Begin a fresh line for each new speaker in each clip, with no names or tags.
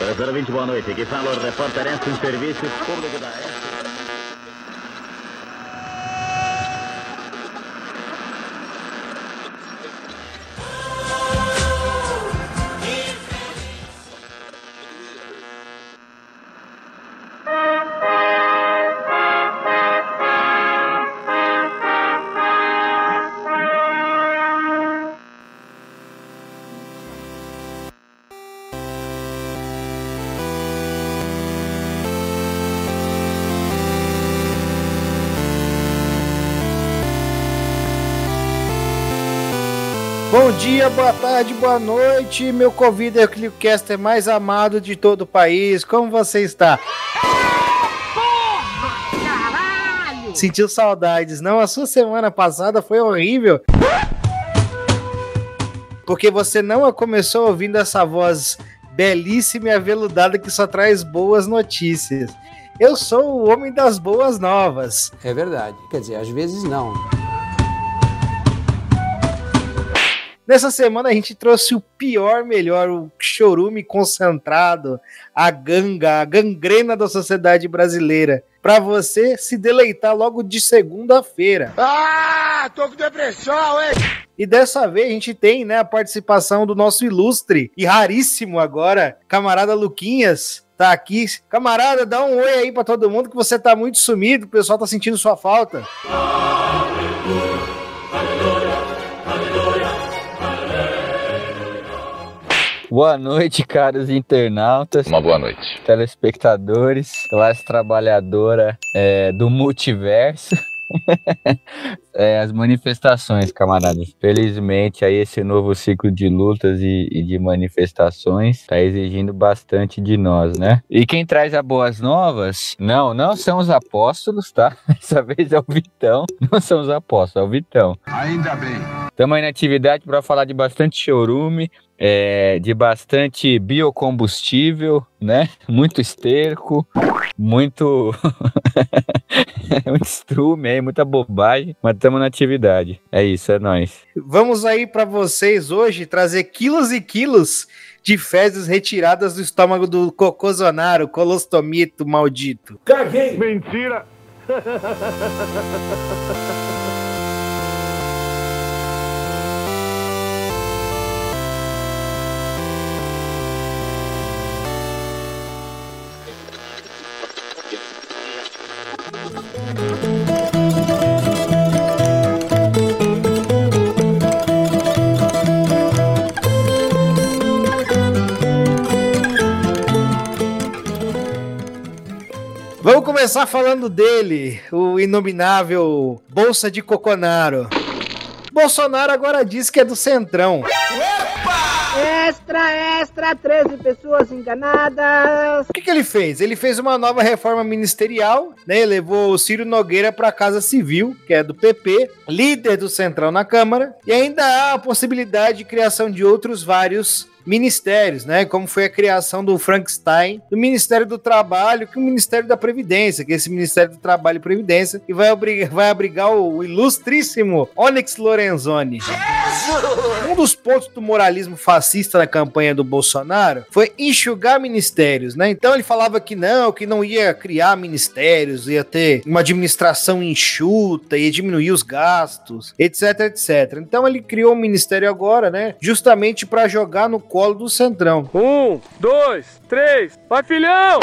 020, boa noite. Aqui fala o repórter em serviço público da
dia, boa tarde, boa noite, meu Covid é o Clipcaster mais amado de todo o país. Como você está? Sentiu saudades, não? A sua semana passada foi horrível. Porque você não começou ouvindo essa voz belíssima e aveludada que só traz boas notícias. Eu sou o homem das boas novas.
É verdade. Quer dizer, às vezes não.
Nessa semana a gente trouxe o pior, melhor, o chorume concentrado, a ganga, a gangrena da sociedade brasileira, para você se deleitar logo de segunda-feira.
Ah, tô com depressão, hein?
E dessa vez a gente tem, né, a participação do nosso ilustre e raríssimo agora, camarada Luquinhas, tá aqui. Camarada, dá um oi aí para todo mundo que você tá muito sumido, o pessoal tá sentindo sua falta.
Boa noite, caros internautas.
Uma boa noite.
Telespectadores, classe trabalhadora é, do multiverso. é, as manifestações, camaradas. Felizmente, aí esse novo ciclo de lutas e, e de manifestações está exigindo bastante de nós, né? E quem traz as boas novas, não, não são os apóstolos, tá? Dessa vez é o Vitão. Não são os apóstolos, é o Vitão.
Ainda bem.
Estamos aí na atividade para falar de bastante chorume, é, de bastante biocombustível, né? Muito esterco, muito, muito estrume aí, muita bobagem, mas estamos na atividade. É isso, é nóis.
Vamos aí para vocês hoje trazer quilos e quilos de fezes retiradas do estômago do Cocozonaro, colostomito maldito.
Caguei. Mentira.
Vamos começar falando dele, o inominável Bolsa de Coconaro. Bolsonaro agora diz que é do Centrão.
Extra, extra, 13 pessoas enganadas.
O que, que ele fez? Ele fez uma nova reforma ministerial, né? Levou o Ciro Nogueira para a Casa Civil, que é do PP, líder do Centrão na Câmara, e ainda há a possibilidade de criação de outros vários ministérios, né? Como foi a criação do Frankenstein, do Ministério do Trabalho, que é o Ministério da Previdência, que é esse Ministério do Trabalho e Previdência, e vai abrigar, vai abrigar o ilustríssimo Onyx Lorenzoni. Um dos pontos do moralismo fascista na campanha do Bolsonaro foi enxugar ministérios, né? Então ele falava que não, que não ia criar ministérios, ia ter uma administração enxuta, ia diminuir os gastos, etc, etc. Então ele criou um ministério agora, né? Justamente para jogar no colo do Centrão.
Um, dois, três. Vai, filhão.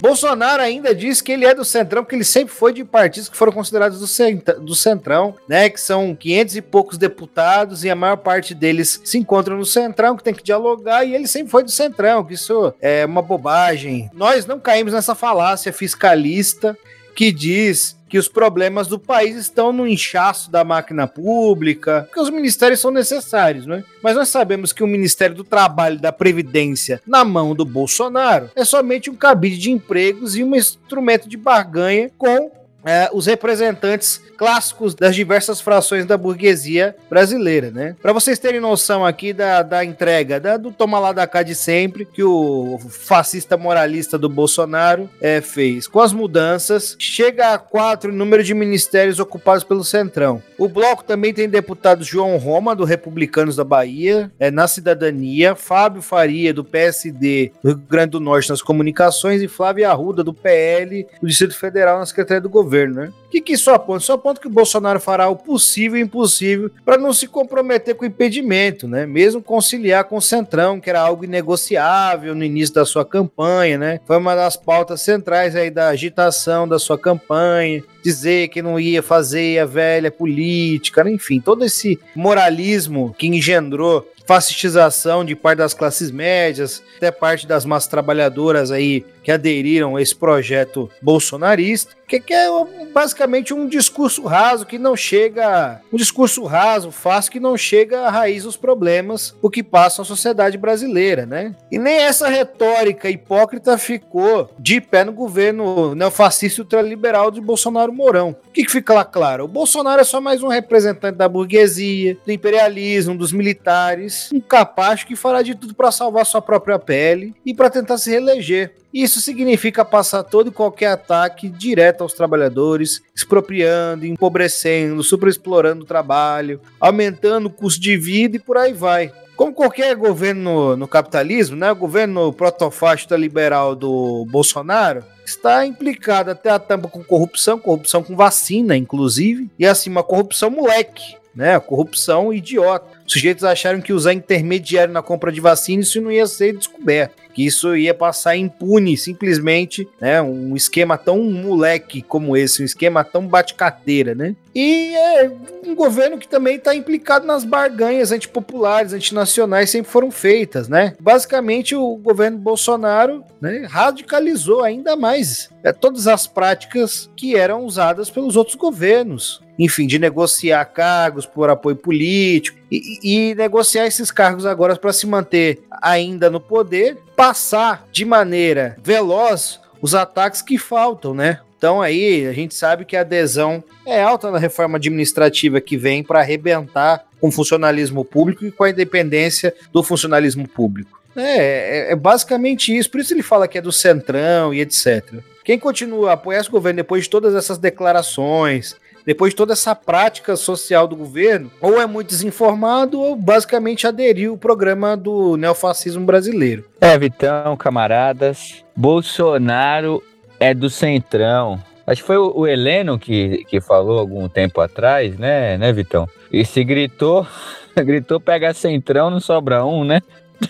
Bolsonaro ainda diz que ele é do Centrão, porque ele sempre foi de partidos que foram considerados do, cent do Centrão, né? Que são 500 e poucos deputados e a maior parte deles se encontram no Centrão, que tem que dialogar, e ele sempre foi do Centrão, que isso é uma bobagem. Nós não caímos nessa falácia fiscalista que diz que os problemas do país estão no inchaço da máquina pública, que os ministérios são necessários, né? Mas nós sabemos que o Ministério do Trabalho e da Previdência, na mão do Bolsonaro, é somente um cabide de empregos e um instrumento de barganha com é, os representantes clássicos das diversas frações da burguesia brasileira, né? Para vocês terem noção aqui da, da entrega, da, do toma lá da cá de sempre, que o fascista moralista do Bolsonaro é, fez. Com as mudanças, chega a quatro o número de ministérios ocupados pelo Centrão. O bloco também tem deputado João Roma, do Republicanos da Bahia, é, na Cidadania, Fábio Faria, do PSD do Rio Grande do Norte, nas Comunicações, e Flávio Arruda, do PL, do Distrito Federal, na Secretaria do Governo, né? O que, que isso aponta? Isso aponta que o Bolsonaro fará o possível e impossível para não se comprometer com o impedimento, né? Mesmo conciliar com o Centrão, que era algo inegociável no início da sua campanha, né? Foi uma das pautas centrais aí da agitação da sua campanha, dizer que não ia fazer a velha política, né? enfim, todo esse moralismo que engendrou fascistização de parte das classes médias, até parte das massas trabalhadoras aí que aderiram a esse projeto bolsonarista, que, que é basicamente um discurso raso que não chega, um discurso raso, fácil que não chega à raiz dos problemas, o que passa a sociedade brasileira, né? E nem essa retórica hipócrita ficou de pé no governo neofascista ultraliberal de Bolsonaro Mourão. O que, que fica lá claro? O Bolsonaro é só mais um representante da burguesia, do imperialismo, dos militares, um capacho que fará de tudo para salvar sua própria pele e para tentar se reeleger. Isso significa passar todo e qualquer ataque direto aos trabalhadores, expropriando, empobrecendo, superexplorando o trabalho, aumentando o custo de vida e por aí vai. Como qualquer governo no, capitalismo, né, o governo protofácista liberal do Bolsonaro está implicado até a tampa com corrupção, corrupção com vacina, inclusive, e assim, uma corrupção moleque, né, corrupção idiota. Os sujeitos acharam que usar intermediário na compra de vacina isso não ia ser descoberto, que isso ia passar impune, simplesmente, né? Um esquema tão moleque como esse, um esquema tão bate-cadeira, né? E é um governo que também está implicado nas barganhas antipopulares, antinacionais, sempre foram feitas, né? Basicamente, o governo Bolsonaro né, radicalizou ainda mais é, todas as práticas que eram usadas pelos outros governos enfim, de negociar cargos por apoio político e, e negociar esses cargos agora para se manter ainda no poder, passar de maneira veloz os ataques que faltam, né? Então aí a gente sabe que a adesão é alta na reforma administrativa que vem para arrebentar com o funcionalismo público e com a independência do funcionalismo público. É, é, é, basicamente isso, por isso ele fala que é do centrão e etc. Quem continua a apoiar esse governo depois de todas essas declarações, depois de toda essa prática social do governo, ou é muito desinformado ou basicamente aderiu o programa do neofascismo brasileiro.
É, Vitão, camaradas, Bolsonaro é do Centrão. Acho que foi o Heleno que, que falou algum tempo atrás, né, né, Vitão? E se gritou, gritou pega Centrão, não sobra um, né?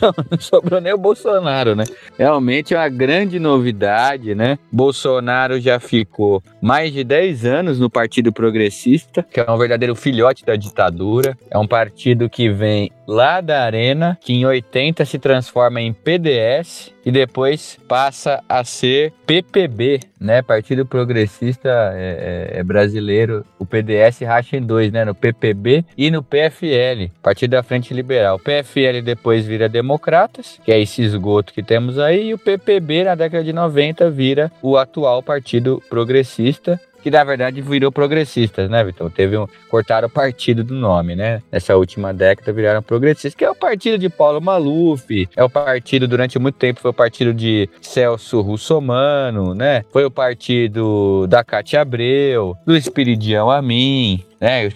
Não, não sobrou nem o Bolsonaro, né? Realmente é uma grande novidade, né? Bolsonaro já ficou mais de 10 anos no Partido Progressista, que é um verdadeiro filhote da ditadura. É um partido que vem lá da Arena, que em 80 se transforma em PDS e depois passa a ser PPB, né? Partido Progressista é, é, é Brasileiro. O PDS racha em dois, né? No PPB e no PFL, Partido da Frente Liberal. O PFL depois vira Democratas, que é esse esgoto que temos aí, e o PPB na década de 90 vira o atual Partido Progressista, que na verdade virou progressistas, né, Vitor? Teve um. Cortaram o partido do nome, né? Nessa última década viraram progressistas, que é o partido de Paulo Maluf, é o partido, durante muito tempo, foi o partido de Celso Russomano, né? Foi o partido da Cátia Abreu, do Espiridião Amin, né?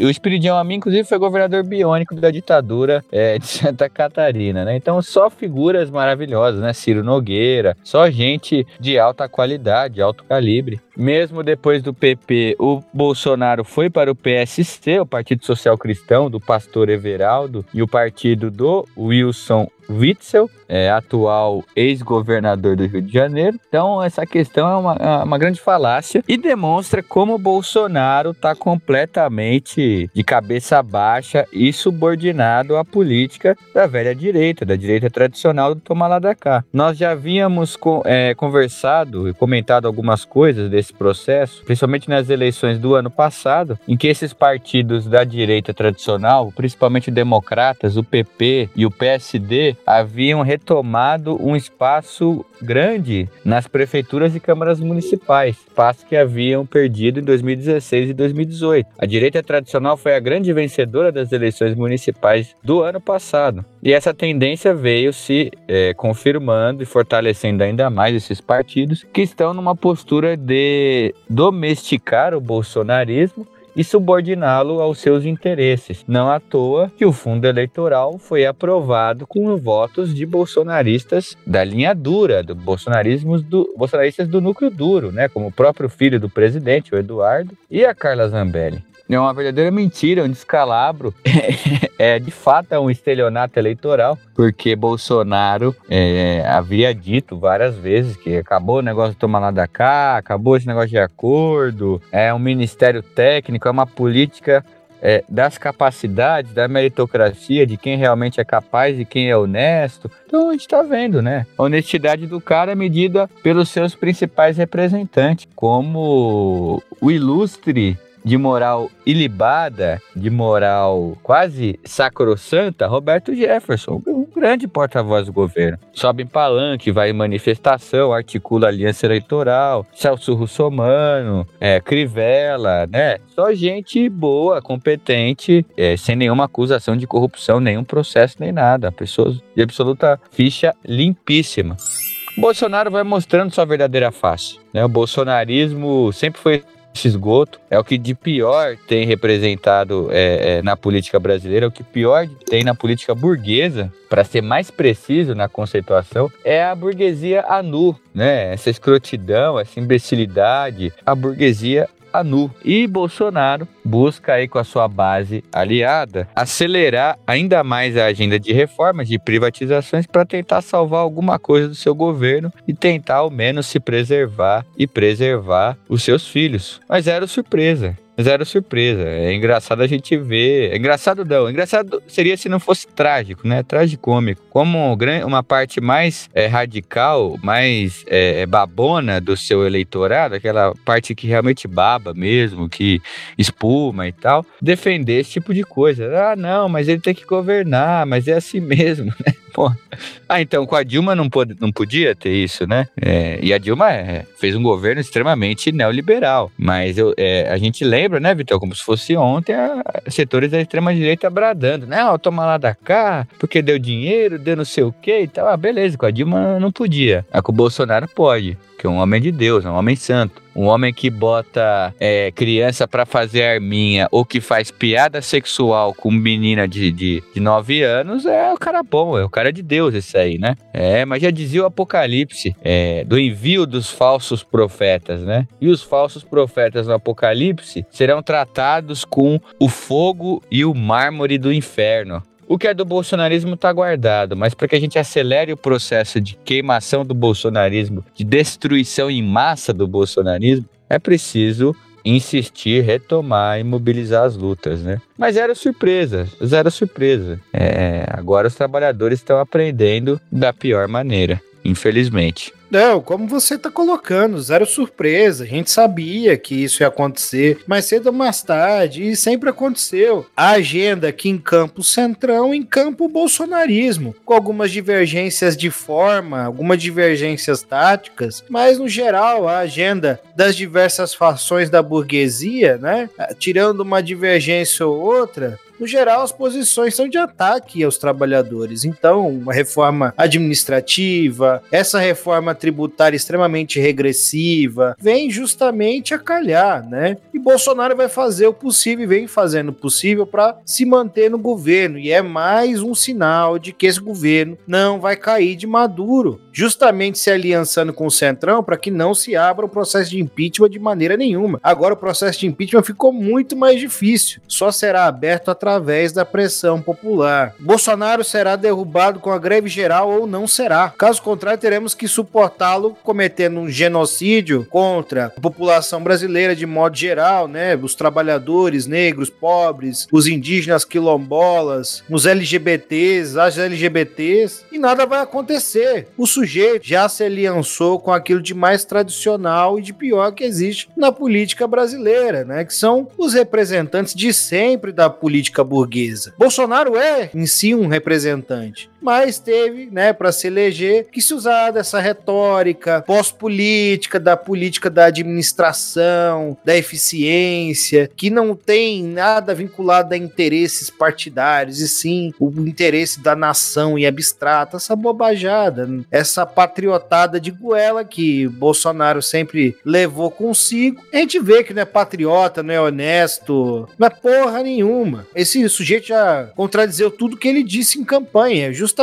O Espiridião Amin, inclusive, foi governador biônico da ditadura é, de Santa Catarina, né? Então, só figuras maravilhosas, né? Ciro Nogueira, só gente de alta qualidade, alto calibre. Mesmo depois do PP, o Bolsonaro foi para o PSC, o Partido Social Cristão, do pastor Everaldo, e o partido do Wilson Witzel, é, atual ex-governador do Rio de Janeiro. Então, essa questão é uma, é uma grande falácia e demonstra como Bolsonaro está completamente de cabeça baixa e subordinado à política da velha direita, da direita tradicional do Tomar lá da cá. Nós já havíamos é, conversado e comentado algumas coisas desse processo, principalmente nas eleições do ano passado, em que esses partidos da direita tradicional, principalmente democratas, o PP e o PSD, haviam retomado um espaço grande nas prefeituras e câmaras municipais, espaço que haviam perdido em 2016 e 2018. A direita tradicional foi a grande vencedora das eleições municipais do ano passado. E essa tendência veio se é, confirmando e fortalecendo ainda mais esses partidos que estão numa postura de domesticar o bolsonarismo e subordiná-lo aos seus interesses. Não à toa que o fundo eleitoral foi aprovado com votos de bolsonaristas da linha dura, do bolsonarismo do bolsonaristas do núcleo duro, né, como o próprio filho do presidente, o Eduardo, e a Carla Zambelli. É uma verdadeira mentira, um descalabro. é de fato é um estelionato eleitoral, porque Bolsonaro é, havia dito várias vezes que acabou o negócio de tomar lá da cá, acabou esse negócio de acordo, é um ministério técnico, é uma política é, das capacidades, da meritocracia, de quem realmente é capaz e quem é honesto. Então a gente está vendo, né? A honestidade do cara é medida pelos seus principais representantes, como o ilustre de moral ilibada, de moral quase sacrossanta, Roberto Jefferson, um grande porta-voz do governo. Sobe em palanque, vai em manifestação, articula aliança eleitoral, Celso Russomano, é, Crivella, né? Só gente boa, competente, é, sem nenhuma acusação de corrupção, nenhum processo, nem nada. Pessoas de absoluta ficha limpíssima. Bolsonaro vai mostrando sua verdadeira face. Né? O bolsonarismo sempre foi esgoto é o que de pior tem representado é, é, na política brasileira, é o que pior tem na política burguesa, para ser mais preciso na conceituação, é a burguesia anu, né? Essa escrotidão, essa imbecilidade, a burguesia ANU. E Bolsonaro busca aí com a sua base aliada acelerar ainda mais a agenda de reformas, de privatizações para tentar salvar alguma coisa do seu governo e tentar ao menos se preservar e preservar os seus filhos. Mas era surpresa. Zero surpresa. É engraçado a gente ver. É engraçado não. Engraçado seria se não fosse trágico, né? Tragicômico. Como uma parte mais é, radical, mais é, é, babona do seu eleitorado, aquela parte que realmente baba mesmo, que espuma e tal, defender esse tipo de coisa. Ah, não, mas ele tem que governar, mas é assim mesmo, né? Ah, então com a Dilma não, pode, não podia ter isso, né? É, e a Dilma é, fez um governo extremamente neoliberal. Mas eu, é, a gente lembra, né, Vitor, como se fosse ontem, a, setores da extrema-direita bradando, né? Ó, toma lá da cá, porque deu dinheiro, deu não sei o quê e tal. Ah, beleza, com a Dilma não podia. A com o Bolsonaro pode que é um homem de Deus, é um homem santo. Um homem que bota é, criança para fazer arminha ou que faz piada sexual com menina de, de, de 9 anos é o cara bom, é o cara de Deus esse aí, né? É, mas já dizia o Apocalipse é, do envio dos falsos profetas, né? E os falsos profetas no Apocalipse serão tratados com o fogo e o mármore do inferno. O que é do bolsonarismo está guardado, mas para que a gente acelere o processo de queimação do bolsonarismo, de destruição em massa do bolsonarismo, é preciso insistir, retomar e mobilizar as lutas, né? Mas era surpresa, zero surpresa. É, agora os trabalhadores estão aprendendo da pior maneira, infelizmente.
Não, como você tá colocando, zero surpresa. A gente sabia que isso ia acontecer mais cedo ou mais tarde, e sempre aconteceu. A agenda aqui em campo centrão, em campo bolsonarismo, com algumas divergências de forma, algumas divergências táticas, mas no geral a agenda das diversas fações da burguesia, né, tirando uma divergência ou outra, no geral, as posições são de ataque aos trabalhadores. Então, uma reforma administrativa, essa reforma tributária extremamente regressiva, vem justamente a calhar, né? E Bolsonaro vai fazer o possível e vem fazendo o possível para se manter no governo. E é mais um sinal de que esse governo não vai cair de maduro, justamente se aliançando com o Centrão para que não se abra o processo de impeachment de maneira nenhuma. Agora o processo de impeachment ficou muito mais difícil. Só será aberto através da pressão popular. Bolsonaro será derrubado com a greve geral ou não será. Caso contrário, teremos que suportá-lo cometendo um genocídio contra a população brasileira de modo geral, né? Os trabalhadores negros, pobres, os indígenas quilombolas, os LGBTs, as LGBTs, e nada vai acontecer. O sujeito já se aliançou com aquilo de mais tradicional e de pior que existe na política brasileira, né? Que são os representantes de sempre da política burguesa. Bolsonaro é, em si, um representante. Mas teve, né, para se eleger, que se usar dessa retórica pós-política, da política da administração, da eficiência, que não tem nada vinculado a interesses partidários, e sim o interesse da nação e abstrata, essa bobajada, essa patriotada de goela que Bolsonaro sempre levou consigo. A gente vê que não é patriota, não é honesto, não é porra nenhuma. Esse sujeito já contradizeu tudo que ele disse em campanha, justamente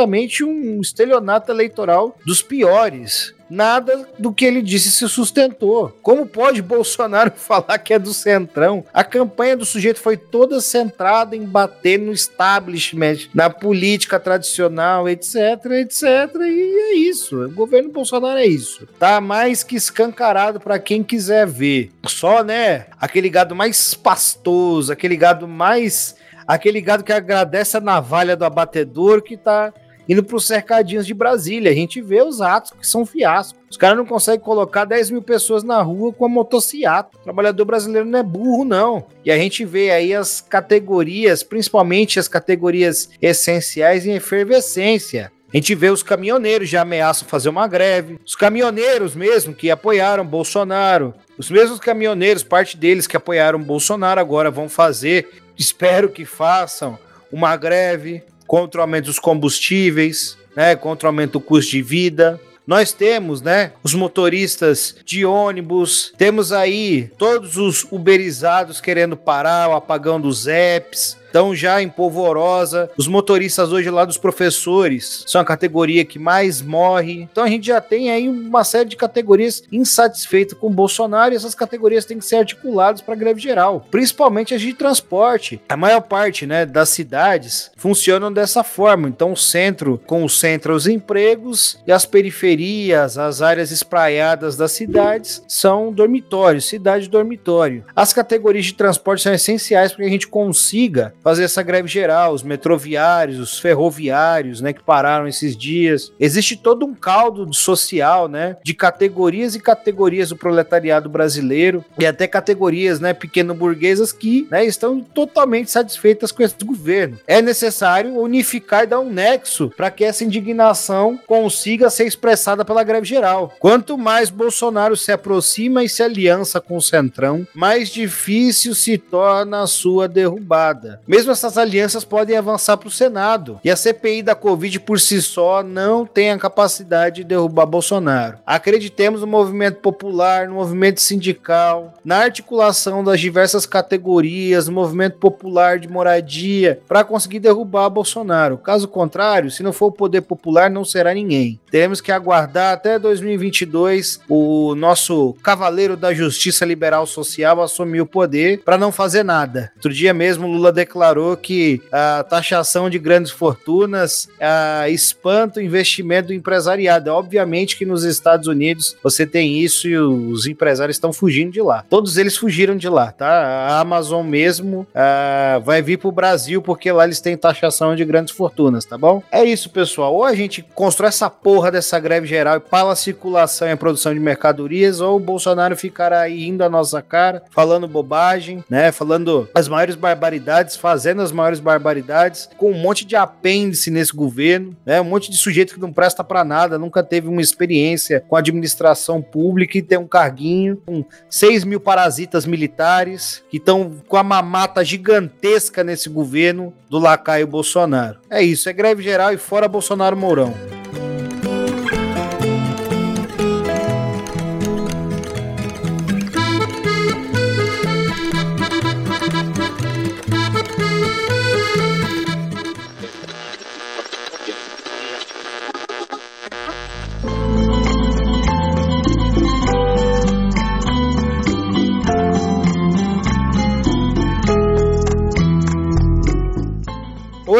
um estelionato eleitoral dos piores nada do que ele disse se sustentou. Como pode Bolsonaro falar que é do Centrão? A campanha do sujeito foi toda centrada em bater no establishment, na política tradicional, etc, etc. E é isso. O governo Bolsonaro é isso. Tá mais que escancarado para quem quiser ver. Só, né, aquele gado mais pastoso, aquele gado mais aquele gado que agradece a navalha do abatedor que tá indo para os cercadinhos de Brasília. A gente vê os atos que são fiasco. Os caras não conseguem colocar 10 mil pessoas na rua com a motocicleta. O trabalhador brasileiro não é burro, não. E a gente vê aí as categorias, principalmente as categorias essenciais em efervescência. A gente vê os caminhoneiros já ameaçam fazer uma greve. Os caminhoneiros mesmo que apoiaram Bolsonaro. Os mesmos caminhoneiros, parte deles que apoiaram Bolsonaro, agora vão fazer, espero que façam, uma greve contra o aumento dos combustíveis, né, contra o aumento do custo de vida. Nós temos, né, os motoristas de ônibus, temos aí todos os uberizados querendo parar o apagão dos apps, estão já em polvorosa. Os motoristas hoje lá dos professores são a categoria que mais morre. Então a gente já tem aí uma série de categorias insatisfeitas com o Bolsonaro e essas categorias têm que ser articuladas para greve geral, principalmente as de transporte. A maior parte, né, das cidades funcionam dessa forma. Então o centro concentra os empregos e as periferias, as áreas espraiadas das cidades são dormitórios, cidade dormitório. As categorias de transporte são essenciais para que a gente consiga fazer essa greve geral, os metroviários, os ferroviários, né, que pararam esses dias. Existe todo um caldo social, né, de categorias e categorias do proletariado brasileiro e até categorias, né, pequeno-burguesas que, né, estão totalmente satisfeitas com esse governo. É necessário unificar e dar um nexo para que essa indignação consiga ser expressada pela greve geral. Quanto mais Bolsonaro se aproxima e se aliança com o Centrão, mais difícil se torna a sua derrubada. Mesmo essas alianças podem avançar para o Senado. E a CPI da Covid por si só não tem a capacidade de derrubar Bolsonaro. Acreditemos no movimento popular, no movimento sindical, na articulação das diversas categorias, no movimento popular de moradia, para conseguir derrubar Bolsonaro. Caso contrário, se não for o poder popular, não será ninguém. Teremos que aguardar até 2022 o nosso cavaleiro da justiça liberal social assumir o poder para não fazer nada. Outro dia mesmo, Lula declarou declarou que a taxação de grandes fortunas a, espanta o investimento do empresariado. É obviamente que nos Estados Unidos você tem isso e os empresários estão fugindo de lá. Todos eles fugiram de lá, tá? A Amazon mesmo a, vai vir para o Brasil porque lá eles têm taxação de grandes fortunas, tá bom? É isso, pessoal. Ou a gente constrói essa porra dessa greve geral e para a circulação e a produção de mercadorias, ou o Bolsonaro ficará aí indo a nossa cara, falando bobagem, né? Falando as maiores barbaridades, fazendo as maiores barbaridades, com um monte de apêndice nesse governo, né? Um monte de sujeito que não presta para nada, nunca teve uma experiência com administração pública e tem um carguinho, com 6 mil parasitas militares que estão com a mamata gigantesca nesse governo do lacaio Bolsonaro. É isso, é greve geral e fora Bolsonaro Mourão.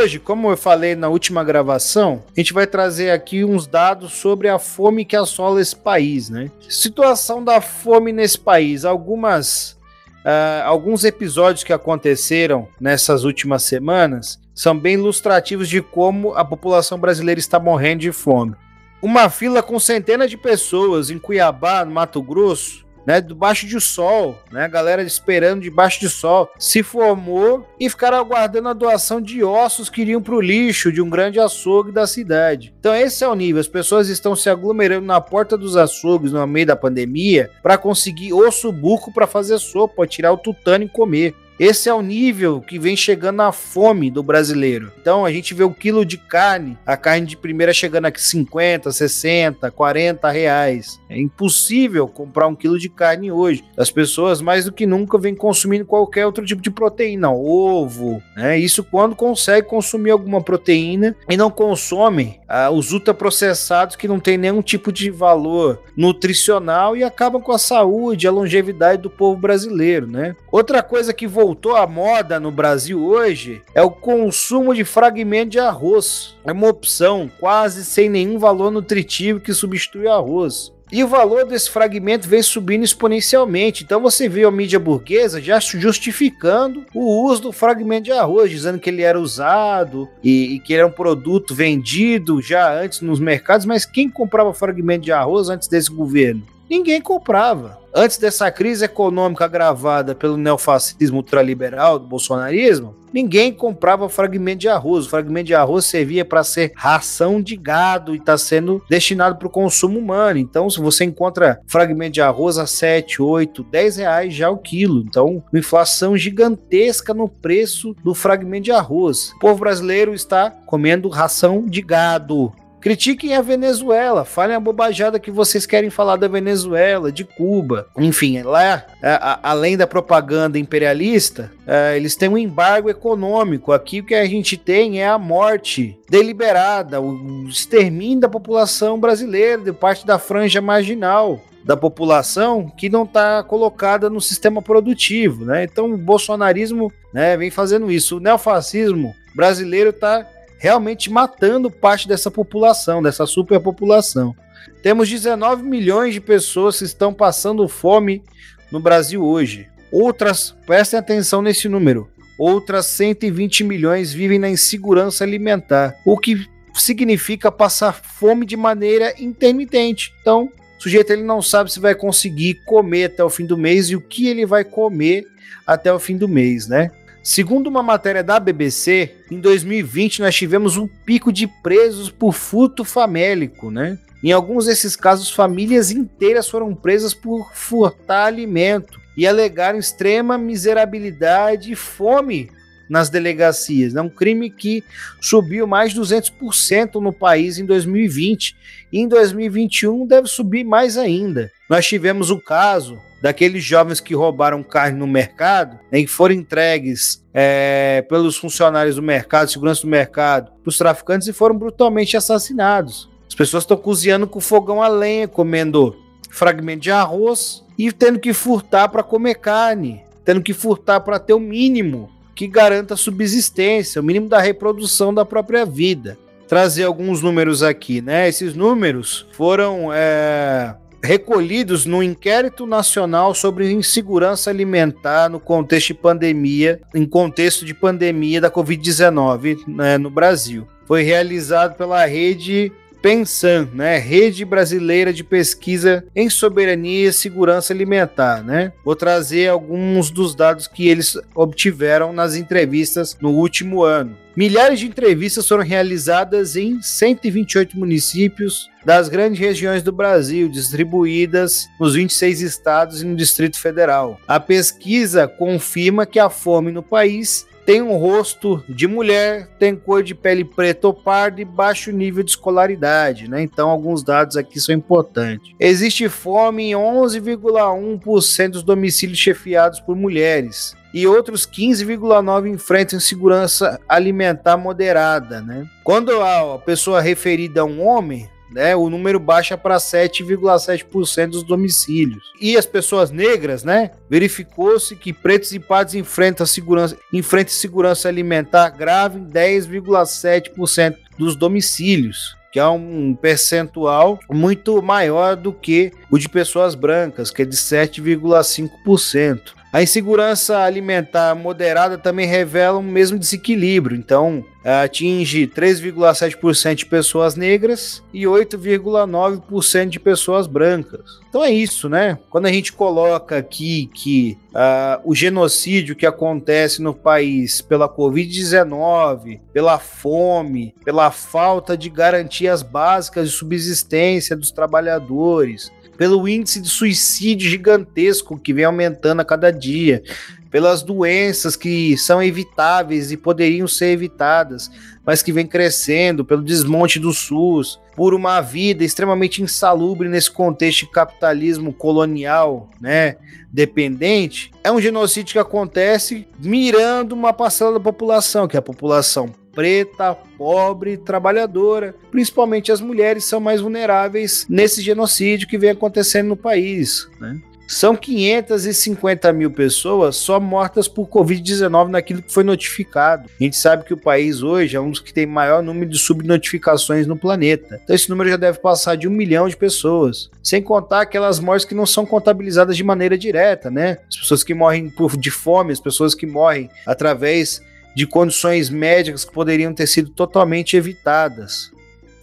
Hoje, como eu falei na última gravação, a gente vai trazer aqui uns dados sobre a fome que assola esse país, né? Situação da fome nesse país. Algumas, uh, alguns episódios que aconteceram nessas últimas semanas são bem ilustrativos de como a população brasileira está morrendo de fome. Uma fila com centenas de pessoas em Cuiabá, no Mato Grosso, né, debaixo de sol, né, galera esperando debaixo de sol, se formou e ficaram aguardando a doação de ossos que iriam para o lixo de um grande açougue da cidade. Então esse é o nível, as pessoas estão se aglomerando na porta dos açougues no meio da pandemia para conseguir osso buco para fazer sopa, tirar o tutano e comer. Esse é o nível que vem chegando a fome do brasileiro. Então a gente vê o quilo de carne, a carne de primeira chegando aqui 50, 60, 40 reais. É impossível comprar um quilo de carne hoje. As pessoas mais do que nunca vêm consumindo qualquer outro tipo de proteína, ovo, né? Isso quando consegue consumir alguma proteína e não consomem ah, os ultraprocessados que não tem nenhum tipo de valor nutricional e acabam com a saúde, a longevidade do povo brasileiro, né? Outra coisa que voltou voltou à moda no Brasil hoje é o consumo de fragmento de arroz. É uma opção quase sem nenhum valor nutritivo que substitui o arroz. E o valor desse fragmento vem subindo exponencialmente. Então você vê a mídia burguesa já justificando o uso do fragmento de arroz, dizendo que ele era usado e, e, que era um produto vendido já antes nos mercados. Mas quem comprava fragmento de arroz antes desse governo? Ninguém comprava. Antes dessa crise econômica agravada pelo neofascismo ultraliberal do bolsonarismo, ninguém comprava fragmento de arroz. O fragmento de arroz servia para ser ração de gado e está sendo destinado para o consumo humano. Então, se você encontra fragmento de arroz a 7, 8, 10 reais já o quilo. Então, uma inflação gigantesca no preço do fragmento de arroz. O povo brasileiro está comendo ração de gado. Critiquem a Venezuela, falem a bobajada que vocês querem falar da Venezuela, de Cuba. Enfim, lá, a, a, além da propaganda imperialista, a, é, eles têm um embargo econômico. Aqui o que a gente tem é a morte deliberada, o extermínio da população brasileira, de parte da franja marginal da população que não está colocada no sistema produtivo, né? Então o bolsonarismo né, vem fazendo isso. O neofascismo brasileiro está realmente matando parte dessa população, dessa superpopulação. Temos 19 milhões de pessoas que estão passando fome no Brasil hoje. Outras, prestem atenção nesse número, outras 120 milhões vivem na insegurança alimentar, o que significa passar fome de maneira intermitente. Então, o sujeito ele não sabe se vai conseguir comer até o fim do mês e o que ele vai comer até o fim do mês, né? Segundo uma matéria da BBC, em 2020 nós tivemos um pico de presos por furto famélico, né? Em alguns desses casos, famílias inteiras foram presas por furtar alimento e alegaram extrema miserabilidade e fome nas delegacias. É um crime que subiu mais de 200% no país em 2020 e em 2021 deve subir mais ainda. Nós tivemos o caso daqueles jovens que roubaram carne no mercado né, e foram entregues é, pelos funcionários do mercado, segurança do mercado, para os traficantes e foram brutalmente assassinados. As pessoas estão cozinhando com fogão a lenha, comendo fragmento de arroz e tendo que furtar para comer carne, tendo que furtar para ter o mínimo que garanta a subsistência, o mínimo da reprodução da própria vida. Trazer alguns números aqui, né? Esses números foram é, recolhidos no Inquérito Nacional sobre Insegurança Alimentar no contexto de pandemia, em contexto de pandemia da Covid-19 né, no Brasil. Foi realizado pela rede Pensan, né? Rede Brasileira de Pesquisa em Soberania e Segurança Alimentar, né? Vou trazer alguns dos dados que eles obtiveram nas entrevistas no último ano. Milhares de entrevistas foram realizadas em 128 municípios das grandes regiões do Brasil, distribuídas nos 26 estados e no Distrito Federal. A pesquisa confirma que a fome no país tem um rosto de mulher, tem cor de pele preta ou parda e baixo nível de escolaridade, né? Então alguns dados aqui são importantes. Existe fome em 11,1% dos domicílios chefiados por mulheres e outros 15,9 enfrentam insegurança alimentar moderada, né? Quando a pessoa referida a um homem, né, o número baixa para 7,7% dos domicílios. E as pessoas negras, né, verificou-se que pretos e pardos enfrentam segurança, enfrentam segurança alimentar grave em 10,7% dos domicílios que é um percentual muito maior do que o de pessoas brancas, que é de 7,5%. A insegurança alimentar moderada também revela um mesmo desequilíbrio. Então, atinge 3,7% de pessoas negras e 8,9% de pessoas brancas. Então é isso, né? Quando a gente coloca aqui que uh, o genocídio que acontece no país pela Covid-19, pela fome, pela falta de garantias básicas de subsistência dos trabalhadores, pelo índice de suicídio gigantesco que vem aumentando a cada dia, pelas doenças que são evitáveis e poderiam ser evitadas, mas que vem crescendo, pelo desmonte do SUS, por uma vida extremamente insalubre nesse contexto de capitalismo colonial, né, dependente, é um genocídio que acontece mirando uma parcela da população, que é a população preta, pobre, trabalhadora. Principalmente as mulheres são mais vulneráveis nesse genocídio que vem acontecendo no país. Né? São 550 mil pessoas só mortas por Covid-19 naquilo que foi notificado. A gente sabe que o país hoje é um dos que tem maior número de subnotificações no planeta. Então esse número já deve passar de um milhão de pessoas. Sem contar aquelas mortes que não são contabilizadas de maneira direta, né? As pessoas que morrem por, de fome, as pessoas que morrem através de condições médicas que poderiam ter sido totalmente evitadas.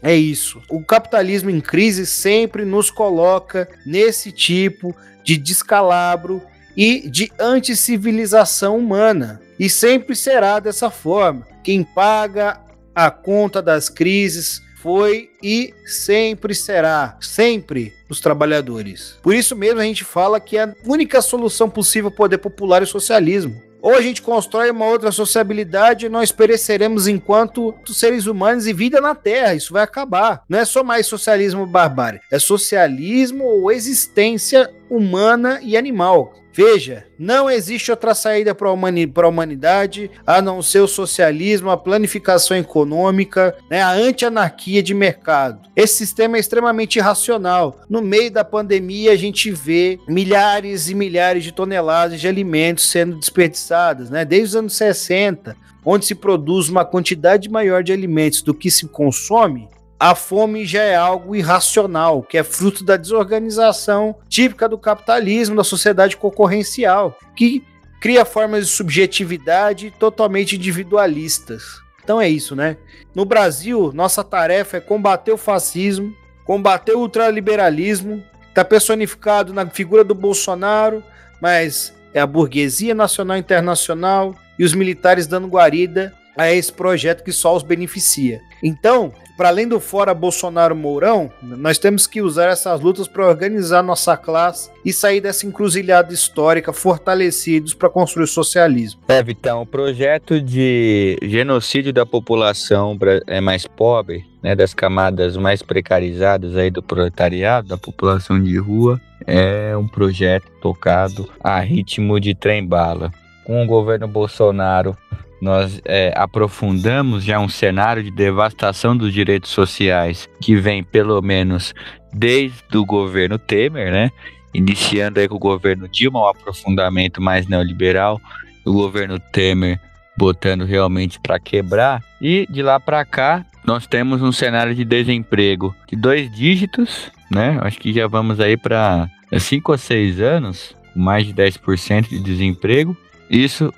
É isso. O capitalismo em crise sempre nos coloca nesse tipo de descalabro e de anticivilização humana. E sempre será dessa forma. Quem paga a conta das crises foi e sempre será, sempre os trabalhadores. Por isso mesmo a gente fala que a única solução possível é o poder popular é o socialismo. Ou a gente constrói uma outra sociabilidade e nós pereceremos enquanto seres humanos e vida na Terra. Isso vai acabar. Não é só mais socialismo barbárie. É socialismo ou existência humana e animal. Veja, não existe outra saída para a humani humanidade a não ser o socialismo, a planificação econômica, né, a anti-anarquia de mercado. Esse sistema é extremamente irracional. No meio da pandemia, a gente vê milhares e milhares de toneladas de alimentos sendo desperdiçadas, né, desde os anos 60, onde se produz uma quantidade maior de alimentos do que se consome a fome já é algo irracional, que é fruto da desorganização típica do capitalismo, da sociedade concorrencial, que cria formas de subjetividade totalmente individualistas. Então é isso, né? No Brasil, nossa tarefa é combater o fascismo, combater o ultraliberalismo, está personificado na figura do Bolsonaro, mas é a burguesia nacional e internacional e os militares dando guarida a esse projeto que só os beneficia. Então, para além do fora Bolsonaro Mourão, nós temos que usar essas lutas para organizar nossa classe e sair dessa encruzilhada histórica fortalecidos para construir o socialismo.
É, Vitão, o projeto de genocídio da população é mais pobre, né, das camadas mais precarizadas aí do proletariado, da população de rua, é um projeto tocado a ritmo de trem-bala. Com o governo Bolsonaro nós é, aprofundamos já um cenário de devastação dos direitos sociais que vem pelo menos desde o governo Temer, né? Iniciando aí com o governo Dilma, um aprofundamento mais neoliberal, o governo Temer botando realmente para quebrar. E de lá para cá, nós temos um cenário de desemprego de dois dígitos, né? Acho que já vamos aí para cinco ou seis anos, mais de 10% de desemprego. Isso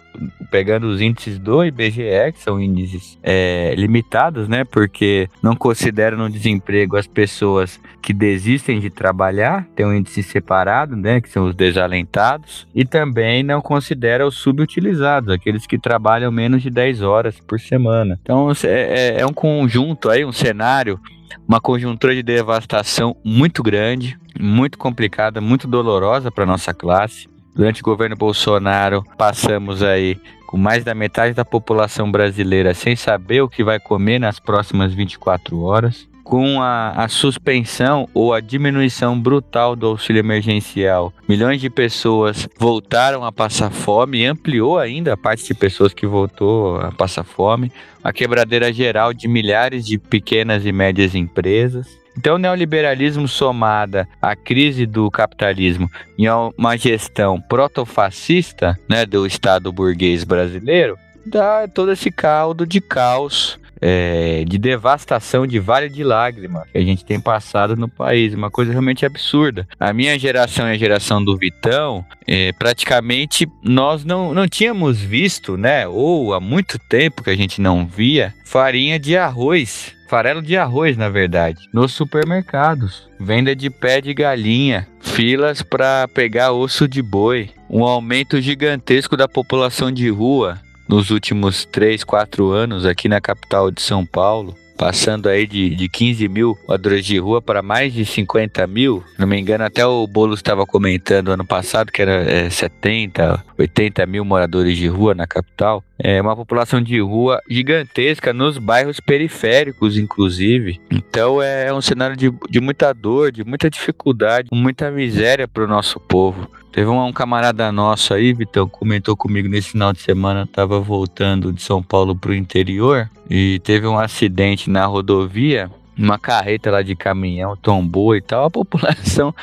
pegando os índices do IBGE, que são índices é, limitados, né? Porque não consideram no desemprego as pessoas que desistem de trabalhar, tem um índice separado, né? Que são os desalentados, e também não considera os subutilizados, aqueles que trabalham menos de 10 horas por semana. Então é, é, é um conjunto aí, um cenário uma conjuntura de devastação muito grande, muito complicada, muito dolorosa para nossa classe. Durante o governo Bolsonaro, passamos aí com mais da metade da população brasileira sem saber o que vai comer nas próximas 24 horas. Com a, a, suspensão ou a diminuição brutal do auxílio emergencial, milhões de pessoas voltaram a passar fome e ampliou ainda a parte de pessoas que voltou a passar fome. A quebradeira geral de milhares de pequenas e médias empresas. Então, o neoliberalismo somada à crise do capitalismo e a uma gestão protofascista né, do Estado burguês brasileiro dá todo esse caldo de caos é, de devastação de Vale de Lágrimas que a gente tem passado no país, uma coisa realmente absurda. A minha geração e a geração do Vitão, é, praticamente nós não, não tínhamos visto, né, ou há muito tempo que a gente não via, farinha de arroz farelo de arroz, na verdade, nos supermercados. Venda de pé de galinha, filas para pegar osso de boi, um aumento gigantesco da população de rua nos últimos 3, 4 anos aqui na capital de São Paulo passando aí de, de 15 mil moradores de rua para mais de 50 mil. Não me engano, até o Boulos estava comentando ano passado que era é, 70, 80 mil moradores de rua na capital. É uma população de rua gigantesca nos bairros periféricos, inclusive. Então é um cenário de, de muita dor, de muita dificuldade, muita miséria para o nosso povo. Teve um, um, camarada nosso aí, Vitão, comentou comigo nesse final de semana, tava voltando de São Paulo pro interior e teve um acidente na rodovia, uma carreta lá de caminhão tombou e tal, a população